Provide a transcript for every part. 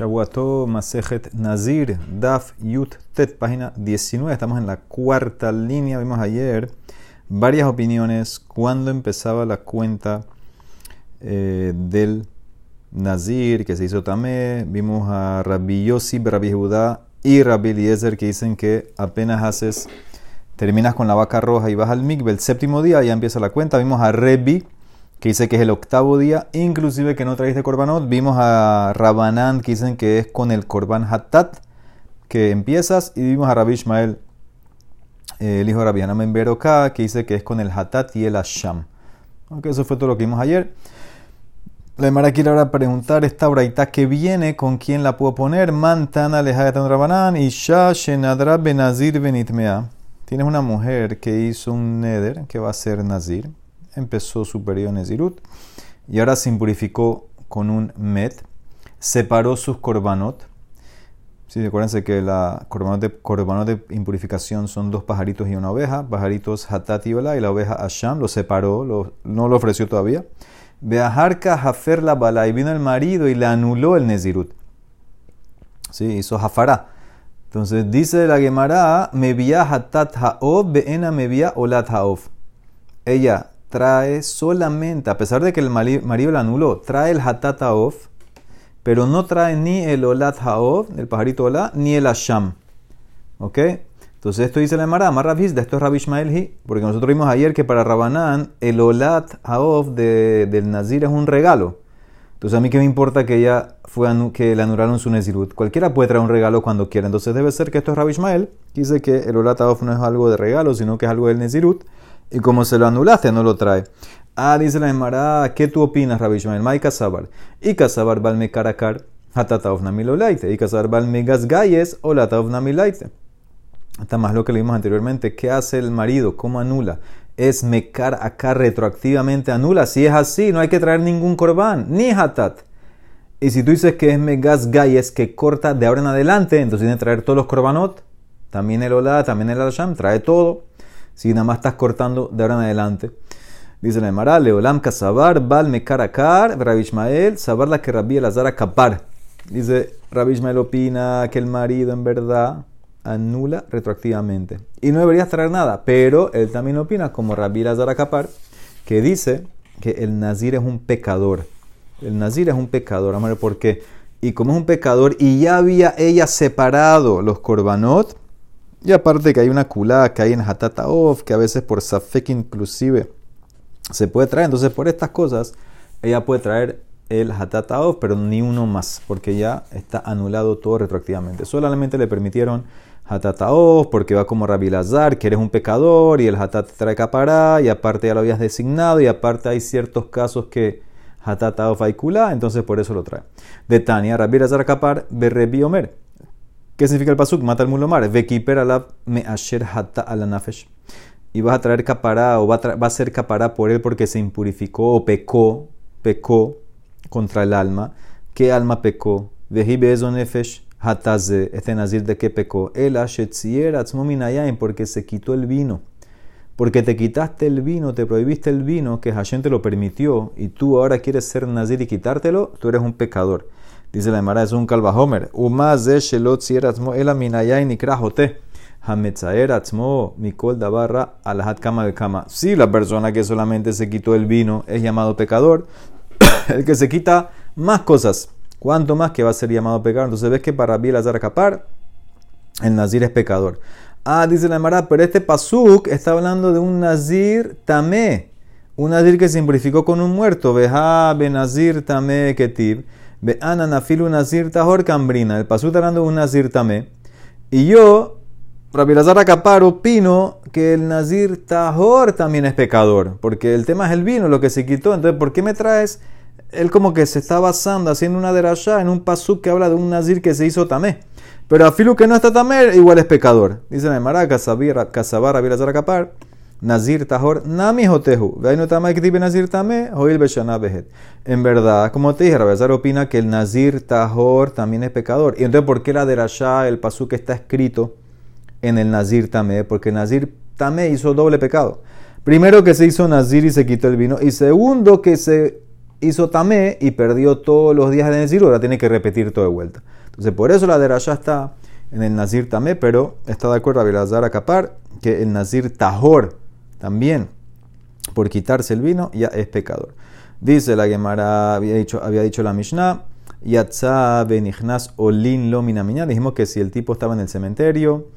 Shabuato Masejet Nazir, Daf Yut Tet, página 19. Estamos en la cuarta línea. Vimos ayer varias opiniones cuando empezaba la cuenta eh, del Nazir que se hizo también. Vimos a Rabbi Yossi, Rabbi Judá y Rabbi Eliezer que dicen que apenas haces, terminas con la vaca roja y vas al Mikve el séptimo día, ya empieza la cuenta. Vimos a Rebi que dice que es el octavo día, inclusive que no trajiste korbanot. Vimos a Rabanán, que dicen que es con el korban hatat, que empiezas, y vimos a Rabbi Ishmael, el hijo de Rabbi Beroká, que dice que es con el hatat y el asham. Aunque eso fue todo lo que vimos ayer. La Mara quiere ahora preguntar esta braita que viene, ¿con quién la puedo poner? Mantana lejayatan Rabanán y Shenadra Benazir Benitmea. Tienes una mujer que hizo un neder, que va a ser Nazir empezó su periodo Nezirut y ahora se impurificó con un Met, separó sus korbanot. Sí, acuérdense que la korbanot de, impurificación son dos pajaritos y una oveja, pajaritos Hatat y Bala, y la oveja Asham, lo separó, no lo ofreció todavía. Beajarka Jafer la Bala, y vino el marido y le anuló el Nezirut. Sí, hizo Jafara. Entonces dice la Gemara, me vía Hatat Haov, Beena me vía Olat Haov. Ella trae solamente, a pesar de que el marido la anuló, trae el hatat haof, pero no trae ni el olat haof, el pajarito olat, ni el asham. ¿Ok? Entonces esto dice la Emara, Amar esto es Rabbi porque nosotros vimos ayer que para Rabanán el olat haof de, del nazir es un regalo. Entonces a mí qué me importa que ella fue que le anularon su nezirut. Cualquiera puede traer un regalo cuando quiera. Entonces debe ser que esto es Rabbi Ishmael, que dice que el olat haof no es algo de regalo, sino que es algo del nezirut. Y como se lo anulaste, no lo trae. Ah, dice la Emara, ¿qué tú opinas, Rabbi Shmuel? Mai Kasabar. Y Kasabar balme karakar, hatatav miloleite. Y Kasabar balme gasgayes, o latav milaite. Está más lo que leímos anteriormente. ¿Qué hace el marido? ¿Cómo anula? Es mekar acá retroactivamente anula. Si es así, no hay que traer ningún corbán, ni hatat. Y si tú dices que es megas gayes que corta de ahora en adelante, entonces tiene que traer todos los korbanot. También el olá, también el alasham, trae todo si nada más estás cortando de ahora en adelante. Dice la Emara, Leolam Kasabar, Bal Mekarakar, Rabbi Ishmael, Sabar la que Rabbi Elazar Kapar. Dice, Rabbi Ishmael opina que el marido en verdad anula retroactivamente. Y no deberías traer nada, pero él también opina, como Rabbi Elazar Kapar, que dice que el nazir es un pecador. El nazir es un pecador, amor, ¿por qué? Y como es un pecador y ya había ella separado los korbanot, y aparte que hay una culá que hay en Hatata Of, que a veces por Safek inclusive se puede traer. Entonces por estas cosas ella puede traer el Hatata Of, pero ni uno más, porque ya está anulado todo retroactivamente. Solamente le permitieron Hatata Of, porque va como Rabbi Lazar, que eres un pecador y el Hatat trae capará, y aparte ya lo habías designado, y aparte hay ciertos casos que Hatata Of hay culá, entonces por eso lo trae. De Tania, Rabbi Lazar Kapar, Berrebi Omer. ¿Qué significa el pasuk? Mata al mulomar. Vekiper alab me asher hata ala nafesh. Y vas a traer capará o va a, ser capará por él porque se impurificó o pecó, pecó contra el alma. ¿Qué alma pecó? Vejibe nefesh hataze. Este nazir de qué pecó? El ashetzier porque se quitó el vino. Porque te quitaste el vino, te prohibiste el vino, que Hashem te lo permitió, y tú ahora quieres ser nazir y quitártelo, tú eres un pecador. Dice la Emara, es un calvajomer. Umaz de shelot nikrajote. Hametzaer atzmo mikol dabarra alahat kama de. Si la persona que solamente se quitó el vino es llamado pecador, el que se quita más cosas, ¿cuánto más que va a ser llamado pecador? Entonces ves que para Biel Azar Kapar, el nazir es pecador. Ah, dice la Emara, pero este pasuk está hablando de un nazir tamé. Un nazir que simplificó con un muerto. Veja benazir tamé ketiv. Ve nafilu nazir tahor cambrina. El pasú está hablando de un nazir tamé. Y yo, Rabbi Lazar Acapar, opino que el nazir tahor también es pecador. Porque el tema es el vino, lo que se quitó. Entonces, ¿por qué me traes? Él como que se está basando, haciendo una derashá en un pasú que habla de un nazir que se hizo tamé. Pero a filu que no está tamé, igual es pecador. Dice la Emara, Casabar, Rabbi Lazar Acapar. Nazir Tahor Nami Jotehu. Nazir Tame, Hoil Beshana Behet. En verdad, como te dije, Rabezar opina que el Nazir Tahor también es pecador. Y entonces, ¿por qué la Derashá, el pasú que está escrito en el Nazir Tame? Porque el Nazir Tame hizo doble pecado. Primero que se hizo Nazir y se quitó el vino. Y segundo que se hizo tamé y perdió todos los días de Nezirut, ahora tiene que repetir todo de vuelta. Entonces, por eso la derashá está en el Nazir tamé, pero está de acuerdo a Belazar que el Nazir Tahor también, por quitarse el vino, ya es pecador. Dice la Gemara, había dicho, había dicho la Mishnah, Yatza benichnas olin lo Dijimos que si el tipo estaba en el cementerio,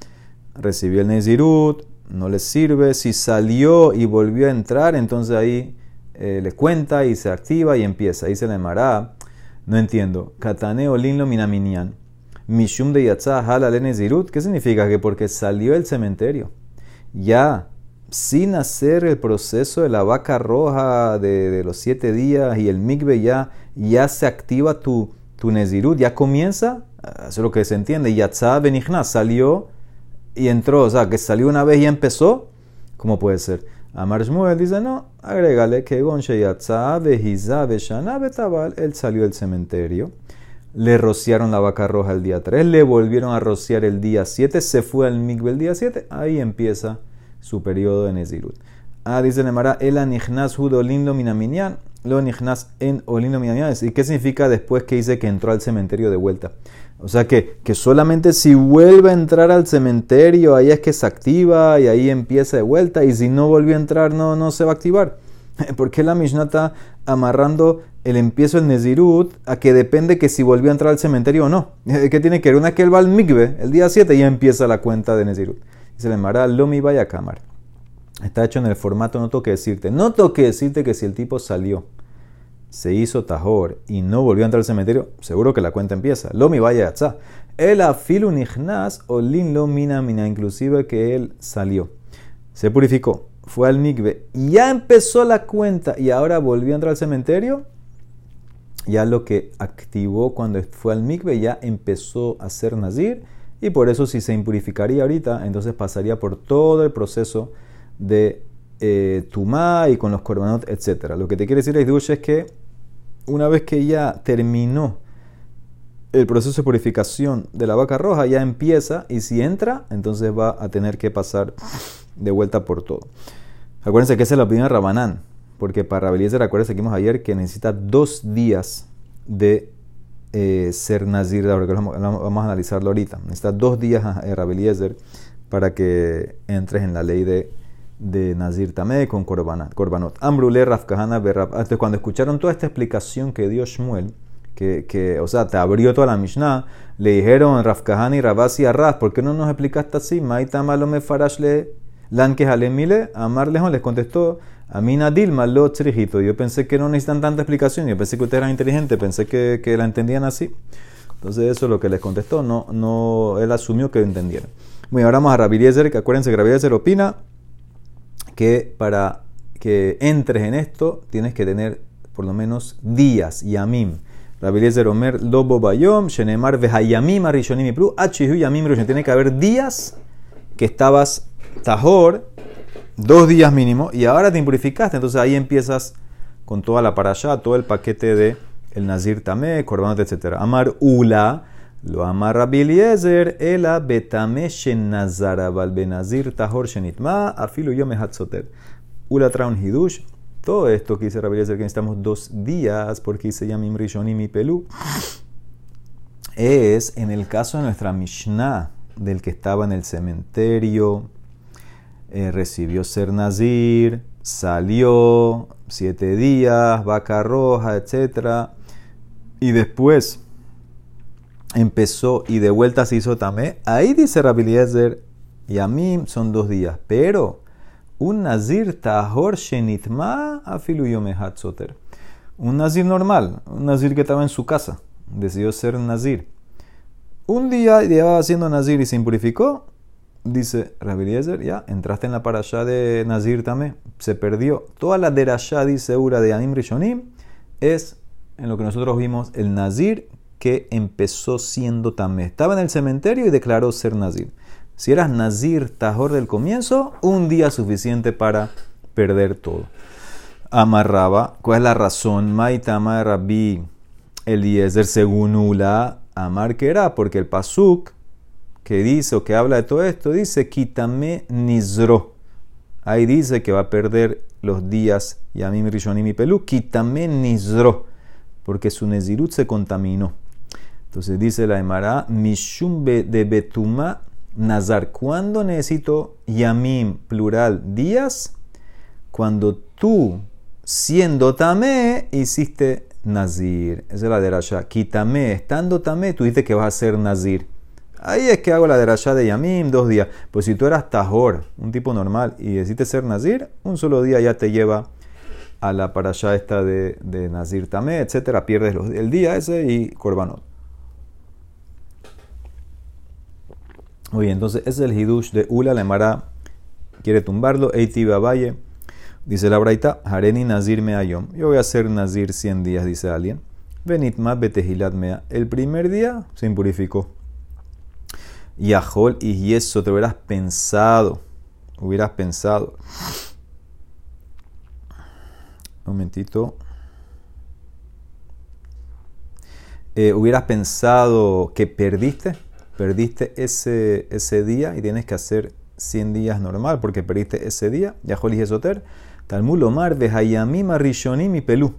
recibió el Nezirut, no le sirve. Si salió y volvió a entrar, entonces ahí eh, le cuenta y se activa y empieza. Dice la Gemara, no entiendo. Katane olin lo minaminian. Mishum de Yatza hala Nezirut. ¿Qué significa? Que porque salió del cementerio, ya sin hacer el proceso de la vaca roja de, los siete días y el migbe ya, ya se activa tu, tu nezirut, ya comienza, eso es lo que se entiende, Yatzá Benichna salió y entró, o sea, que salió una vez y empezó, ¿cómo puede ser? Amar Shmuel dice, no, agrégale que Gonche Yatzá Bejiza Beshana Betabal, él salió del cementerio, le rociaron la vaca roja el día 3, le volvieron a rociar el día 7, se fue al migbe el día 7, ahí empieza su periodo de Nezirut. Ah, dice Nemara, el anichnas judo lindo minaminian, lo anichnas en olindo minaminian. ¿Y qué significa después que dice que entró al cementerio de vuelta? O sea que, que solamente si vuelve a entrar al cementerio, ahí es que se activa y ahí empieza de vuelta. Y si no volvió a entrar, no, no se va a activar. ¿Por qué la Mishnah está amarrando el empiezo del Nezirut a que depende que si volvió a entrar al cementerio o no? ¿Qué tiene que ver? Una que él va al Migbe el día 7 ya empieza la cuenta de Nezirut. Dice le Mara, Lomi vaya cámara. Está hecho en el formato no toque decirte. No toque decirte que si el tipo salió, se hizo tajor y no volvió a entrar al cementerio, seguro que la cuenta empieza. Lomi vaya atza. El afilu nihnas o lin lo mina mina, inclusive que él salió. Se purificó, fue al mikve, ya empezó la cuenta y ahora volvió a entrar al cementerio. Ya lo que activó cuando fue al mikve ya empezó a ser nazir y por eso si se impurificaría ahorita, entonces pasaría por todo el proceso de eh, tumá y con los korbanot, etc. Lo que te quiere decir Dush es que una vez que ya terminó el proceso de purificación de la vaca roja, ya empieza y si entra, entonces va a tener que pasar de vuelta por todo. Acuérdense que esa es la opinión de Rabanán, porque para Rabeliezer, acuérdense que vimos ayer que necesita dos días de eh, ser nazir, vamos, a analizarlo ahorita. Necesita dos días eh, Rabeliezer para que entres en la ley de, de nazir tamé con korbanot. Ambrule Rafkahana Entonces, cuando escucharon toda esta explicación que dio Shmuel, que, que, o sea, te abrió toda la Mishnah, le dijeron Rafkahana y Rabasi a Raz, ¿por qué no nos explicaste así? Maitama lo me farashle lanke halemile. Amar lejos les contestó a mí Dilma lo trijito. Yo pensé que no necesitan tanta explicación. Yo pensé que ustedes eran inteligentes. Pensé que, que, la entendían así. Entonces eso es lo que les contestó. No, no, él asumió que lo entendieron. Bueno, ahora vamos a Rabiriezer, que acuérdense que opina que para que entres en esto tienes que tener por lo menos días, yamim. Rabiriezer Omer, Lobo Bayom, Shenemar Vehayamim Arishonim Pru, Yamim Tiene que haber días que estabas tajor dos días mínimo, y ahora te impurificaste, entonces ahí empiezas con toda la para todo el paquete de el Nazir Tamé, Korbanot, etc. Amar Ula, lo amarra Biliezer, Ela Betame Shenazarabal Benazir Tahor Shenitma, Afilu Yome Hatzoter. Ula Traun Hidush, todo esto que dice Rabeliezer que necesitamos dos días, porque dice Yamim Rishonim y Pelú, es en el caso de nuestra Mishnah, del que estaba en el cementerio, eh, recibió ser nazir, salió siete días, vaca roja, etc. Y después empezó y de vuelta se hizo tamé. Ahí dice Rabiliezer, y a mí son dos días, pero un nazir tahor shenitma soter. Un nazir normal, un nazir que estaba en su casa, decidió ser nazir. Un día llevaba siendo nazir y se impurificó, dice Rabbi ya, entraste en la parasha de Nazir también, se perdió. Toda la derashá, dice Ura de Anim Rishonim, es en lo que nosotros vimos el Nazir que empezó siendo tamé. Estaba en el cementerio y declaró ser Nazir. Si eras Nazir Tajor del comienzo, un día suficiente para perder todo. Amarraba, ¿cuál es la razón? Maitama Rabbi Eliezer según Ula, amar que era, porque el Pasuk que dice o que habla de todo esto, dice, quítame nizro. Ahí dice que va a perder los días Yamim Rishonim y Pelú, Kitamen Nizro, porque su Nezirut se contaminó. Entonces dice la Emara, Mishum de Betuma Nazar. ¿Cuándo necesito Yamim, plural, días? Cuando tú, siendo Tamé, hiciste Nazir. Esa es la derasha. Quítame, estando Tamé, tú dices que vas a ser Nazir. Ahí es que hago la derasha de Yamim, dos días. Pues si tú eras Tahor, un tipo normal, y decidiste ser Nazir, un solo día ya te lleva a la parasha esta de, Nazir Tamé, etcétera. Pierdes el día ese y Korbanot. Muy entonces ese es el hidush de Ula, la Mara quiere tumbarlo. Eiti Valle, dice la Braita, Hareni Nazir Meayom. Yo voy a hacer Nazir 100 días, dice alguien. Benitma Betehilat Mea. El primer día se impurificó. Yahol y eso te hubieras pensado. Hubieras pensado. Un momentito. Eh, hubieras pensado que perdiste perdiste ese, ese día y tienes que hacer 100 días normal porque perdiste ese día. Yaholi Esoter. Talmud Omar Hayamim Rishonim y Pelú.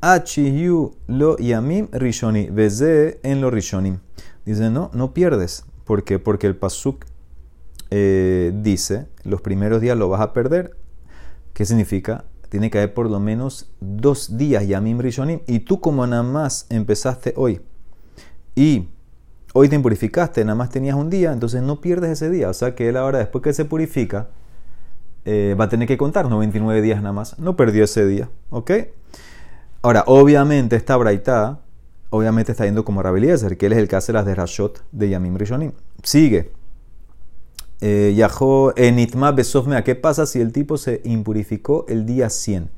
Achiyu lo yamim rishoni. Veze en lo rishonim. Dice, no, no pierdes. ¿Por qué? Porque el pasuk eh, dice, los primeros días lo vas a perder. ¿Qué significa? Tiene que haber por lo menos dos días yamim rishonim. Y tú como nada más empezaste hoy y hoy te purificaste, nada más tenías un día, entonces no pierdes ese día. O sea que él ahora, después que se purifica, eh, va a tener que contar 99 días nada más. No perdió ese día. ¿Ok? Ahora, obviamente, esta braita, obviamente está yendo como Rabeliezer, que él es el que hace las de Rashot de Yamim Rishonim. Sigue. Eh, Yahó enitma besofmea. ¿Qué pasa si el tipo se impurificó el día 100?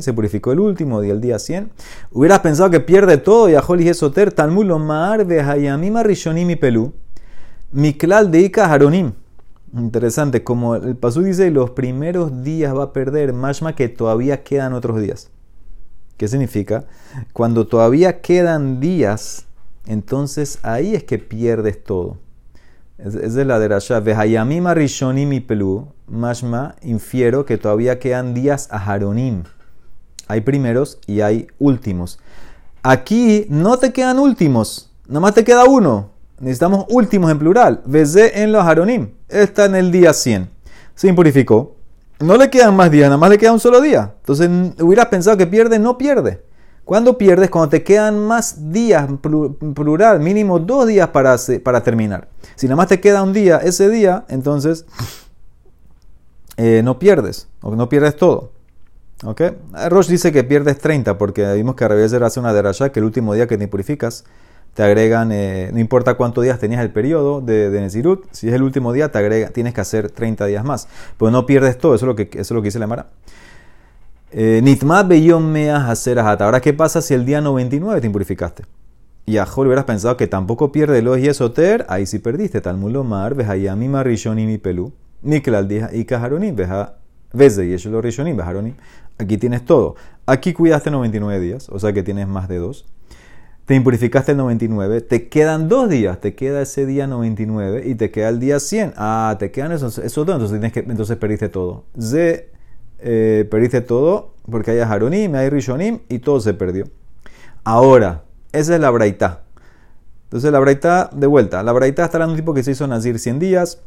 Se purificó el último día, el día 100. Hubieras pensado que pierde todo, y Ajol y Soter, Talmud Lomar, Hayamima Rishonim y Pelú, Miklal de Ika Haronim. Interesante, como el Pasú dice, los primeros días va a perder, mashma que todavía quedan otros días. ¿Qué significa? Cuando todavía quedan días, entonces ahí es que pierdes todo. Es, de la derasha. Vehayamima Rishonim y Pelú, mashma, infiero que todavía quedan días a Haronim. Hay primeros y hay últimos. Aquí no te quedan últimos, más te queda uno. Necesitamos últimos en plural. Vezé en los Haronim. Está en el día 100. Se impurificó. No le quedan más días, nada más le queda un solo día. Entonces hubieras pensado que pierde, no pierde. Cuando pierdes? Cuando te quedan más días, plural, mínimo dos días para, para terminar. Si nada más te queda un día, ese día, entonces eh, no pierdes, o no pierdes todo. ¿Ok? Rosh dice que pierdes 30 porque vimos que a Rebbezer hace una derasha que el último día que te purificas te agregan, eh, no importa cuántos días tenías el periodo de, de Nezirut, si es el último día te agrega, tienes que hacer 30 días más. Pues no pierdes todo, eso es lo que, eso es lo que dice la Mara. Nitma hacer Ahora, ¿qué pasa si el día 99 te impurificaste? Y a Jol hubieras pensado que tampoco pierde los y esoter, ahí sí perdiste. Talmud Lomar, Vejayami Marishonim y Pelú, Niklal y Kaharonim, Veja Veze y lo Rishonim, Beharonim. Aquí tienes todo. Aquí cuidaste 99 días, o sea que tienes más de dos. Te impurificaste el 99, te quedan dos días, te queda ese día 99 y te queda el día 100. Ah, te quedan esos, dos, entonces, tienes que, entonces perdiste todo. Ze, eh, perdiste todo porque hay Haronim, hay Rishonim y todo se perdió. Ahora, esa es la braita. Entonces la braita, de vuelta, la braita está hablando un tipo que se hizo Nazir 100 días,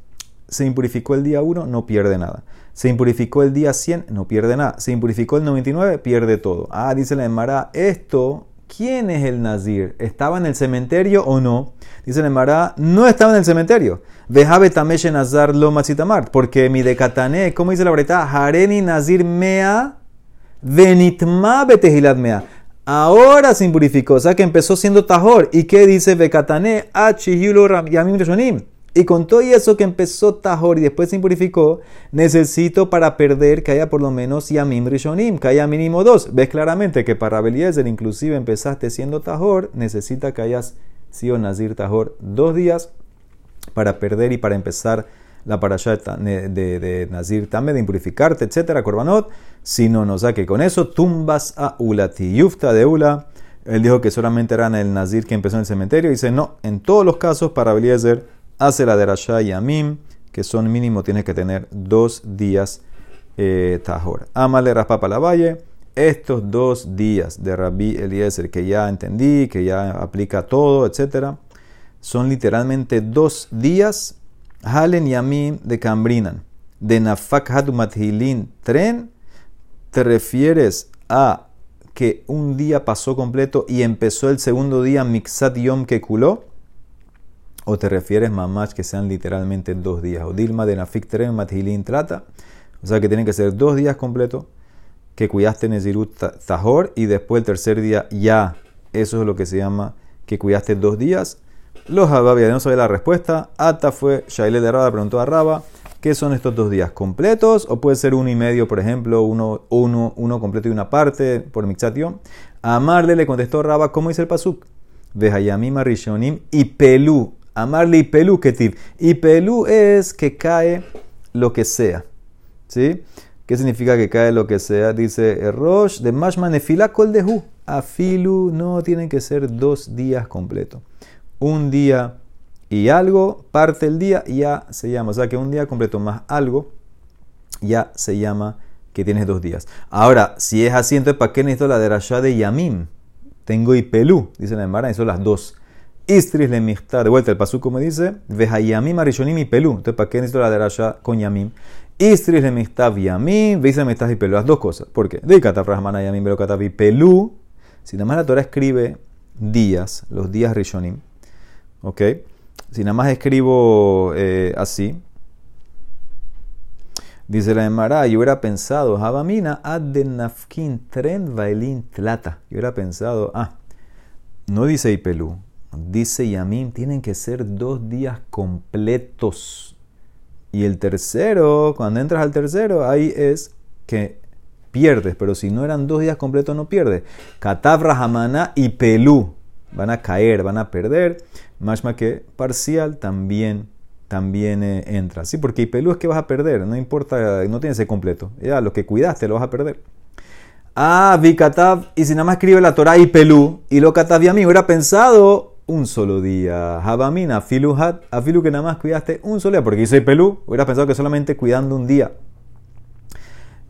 se impurificó el día 1, no pierde nada. Se impurificó el día 100, no pierde nada. Se impurificó el 99, pierde todo. Ah, dice la Emara, esto, ¿quién es el Nazir? ¿Estaba en el cementerio o no? Dice la Emara, no estaba en el cementerio. Vejabe nazar lo. Porque mi decatané, ¿cómo dice la breta? Hareni nazir mea venitma betehilat mea. Ahora se impurificó, o sea que empezó siendo tajor. ¿Y qué dice Bekatané? Achihiulo yamim. Y con todo eso que empezó Tahor y después se impurificó, necesito para perder que haya por lo menos Yamim Rishonim, que haya mínimo dos. Ves claramente que para Beliezer inclusive empezaste siendo Tahor, necesita que hayas sido Nazir Tahor dos días para perder y para empezar la parasha de, de, Nazir también, de impurificarte, etcétera, Korbanot. Si no, no que con eso tumbas a Ulati. Yufta de Ula, él dijo que solamente eran el Nazir que empezó en el cementerio. Dice, no, en todos los casos para Beliezer hace la de Rasha y Amim, que son mínimo, tienes que tener dos días eh, Tahor. Amale Raspapa la Valle. Estos dos días de Rabbi Eliezer que ya entendí, que ya aplica todo, etc., son literalmente dos días. Halen Yamim de Cambrinan. De Nafak Hatumathilin Tren. ¿Te refieres a que un día pasó completo y empezó el segundo día Mixat Yom que culó? ¿O te refieres, mamás, que sean literalmente dos días? O Dilma de Nafik Tren Mathilin Trata. O sea que tienen que ser dos días completos que cuidaste Nezirut Tahor y después el tercer día ya. Eso es lo que se llama que cuidaste dos días. Los Hababia no sabe la respuesta. Ata fue, Shaile de Raba preguntó a Raba, ¿qué son estos dos días completos? O puede ser uno y medio, por ejemplo, uno, uno, uno completo y una parte por Mixation. Amarle le contestó Raba, ¿cómo dice el Pasuk? De Hayamim Rishonim y Pelú. Amarle y Pelú, Ketiv. Y Pelú es que cae lo que sea. ¿Sí? ¿Qué significa que cae lo que sea? Dice Rosh de Mashman Nefila Kol Dehu. Afilu no tienen que ser dos días completos. Un día y algo, parte el día, ya se llama. O sea que un día completo más algo, ya se llama que tienes dos días. Ahora, si es así, entonces ¿para qué necesito la derashá de Yamim? Tengo y Pelú, dice la Emara, son las dos. Istris le de vuelta el pasú como dice, Vejayamim arishonim y Pelú. Entonces, ¿para qué necesito la derashá con Yamim? Istris le mistav yamim, veis mistav y pelú. Las dos cosas. ¿Por qué? De kataf rahmana yamim, pero kataf y pelú. Si nada más la Torah escribe días, los días rishonim, ¿ok? Si nada más escribo eh, así, dice la Emara, yo hubiera pensado, Habamina nafkin tren vailin tlata. Yo hubiera pensado, ah, no dice y pelú, dice yamim, tienen que ser dos días completos y el tercero, cuando entras al tercero, ahí es que pierdes. Pero si no eran dos días completos, no pierdes. Katav, Rahamana y Pelú van a caer, van a perder. Más que parcial también, también eh, entra. Sí, porque Pelú es que vas a perder. No importa, no tienes el completo. Ya, lo que cuidaste lo vas a perder. Ah, vi Katav. Y si nada más escribe la Torah y Pelú. Y lo Katav y a mí hubiera pensado un solo día. Habamina, filuhat, afilu que nada más cuidaste un solo día, porque dice pelú, hubieras pensado que solamente cuidando un día.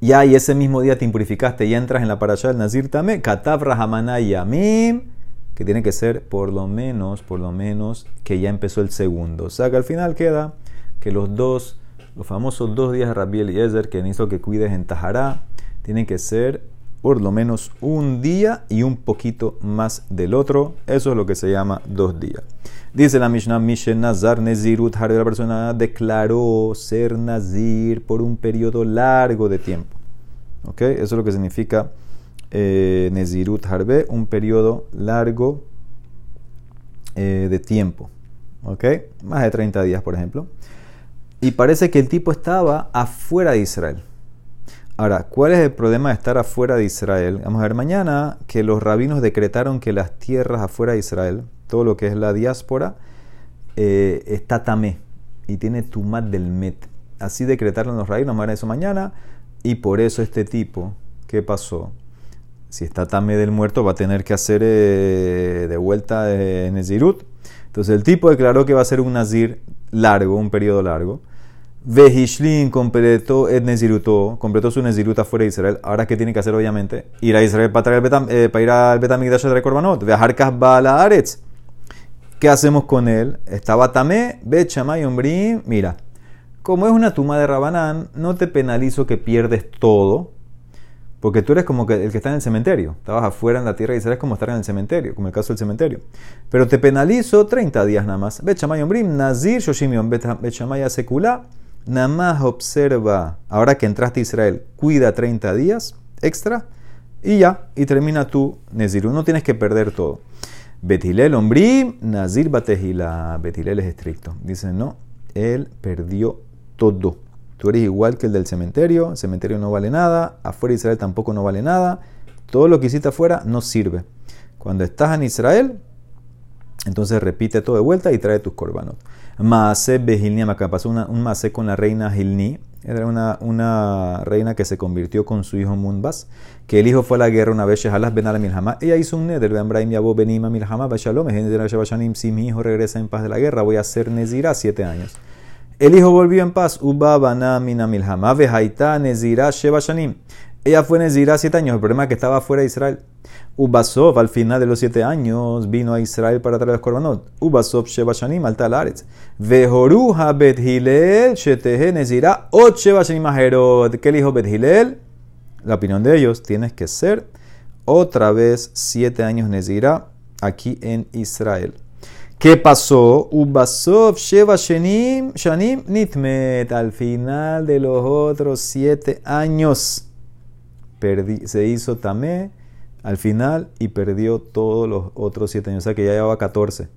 Ya, y ese mismo día te impurificaste y entras en la parasha del Nazir también. Katav Rahamana Yamim, que tiene que ser por lo menos, por lo menos, que ya empezó el segundo. O sea que al final queda que los dos, los famosos dos días de Rabbi Eliezer que necesito que cuides en Tajará, tienen que ser por lo menos un día y un poquito más del otro. Eso es lo que se llama dos días. Dice la Mishnah, Mishen Nazar Nezirut, la persona declaró ser Nazir por un periodo largo de tiempo. Eso es lo que significa eh, Nezirut Harbe, un periodo largo eh, de tiempo. Más de 30 días, por ejemplo. Y parece que el tipo estaba afuera de Israel. Ahora, ¿cuál es el problema de estar afuera de Israel? Vamos a ver mañana que los rabinos decretaron que las tierras afuera de Israel, todo lo que es la diáspora, eh, está tamé y tiene tumat del met. Así decretaron los rabinos, vamos a ver eso mañana. Y por eso este tipo, ¿qué pasó? Si está tamé del muerto, va a tener que hacer eh, de vuelta en el Zirut. Entonces el tipo declaró que va a ser un nazir largo, un periodo largo. Vehishlin completó el Neziruto, completó su Neziruta fuera de Israel. Ahora, ¿qué tiene que hacer, obviamente? Ir a Israel para, traer betam, eh, para ir al Betamigdash de Korbanot. Viajar Kasbala Aretz. ¿Qué hacemos con él? Estaba Tamé, Bet y Ombrim. Mira, como es una tumba de Rabanán, no te penalizo que pierdes todo. Porque tú eres como que el que está en el cementerio. Estabas afuera en la tierra de Israel, es como estar en el cementerio, como el caso del cementerio. Pero te penalizo 30 días nada más. Bet y Ombrim, Nazir, Shoshimion, Bet Shammai Sekula nada más observa, ahora que entraste a Israel, cuida 30 días extra y ya, y termina tu Nezir. No tienes que perder todo. Betilel ombrim, Nazir batejila. Betilel es estricto. Dice, no, él perdió todo. Tú eres igual que el del cementerio, el cementerio no vale nada, afuera de Israel tampoco no vale nada, todo lo que hiciste afuera no sirve. Cuando estás en Israel, entonces repite todo de vuelta y trae tus corbanos. Maase Behilni, acá pasó un Maase con la reina Hilni. Era una, una, reina que se convirtió con su hijo Munbas, que el hijo fue a la guerra una vez, Shehalas Ben Milhama. Ella hizo un neder, Ambraim Yabo Benima Milhama, Bashalom, si mi hijo regresa en paz de la guerra, voy a hacer Nezira siete años. El hijo volvió en paz. Uba bana mina milhama vejaita nezira sheba shanim. Ella fue nezira siete años. El problema es que estaba fuera de Israel. Ubasov, al final de los siete años, vino a Israel para traer los korbanot. Ubasov sheba shanim al talaretz. Vejoruha bet hilel shetehe nezira ot sheba shanim aherod. ¿Qué dijo bet hilel? La opinión de ellos, tienes que ser otra vez siete años nezira aquí en Israel. ¿Qué pasó? Ubasov Shanim, Shanim Nitmet. Al final de los otros siete años se hizo Tamé al final y perdió todos los otros siete años. O sea que ya llevaba 14.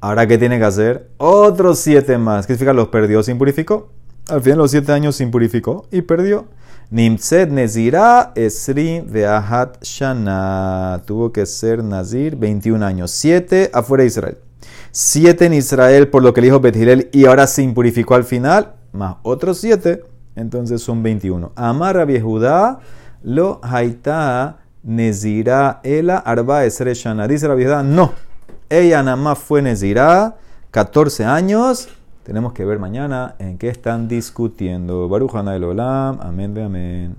Ahora, ¿qué tiene que hacer? Otros siete más. ¿Qué significa? Los perdió, se impurificó. Al final los siete años se impurificó y perdió. Nimtzed Nezira Esri Veahat Shana. Tuvo que ser Nazir 21 años. Siete afuera de Israel siete en Israel por lo que le dijo Bethilel y ahora se impurificó al final, más otros siete, entonces son 21. Amar Judá lo haita nezira ela arba esreshana. Dice la Judá, no, ella nada más fue nezira, 14 años. Tenemos que ver mañana en qué están discutiendo. Baruch el Olam, amén, amén.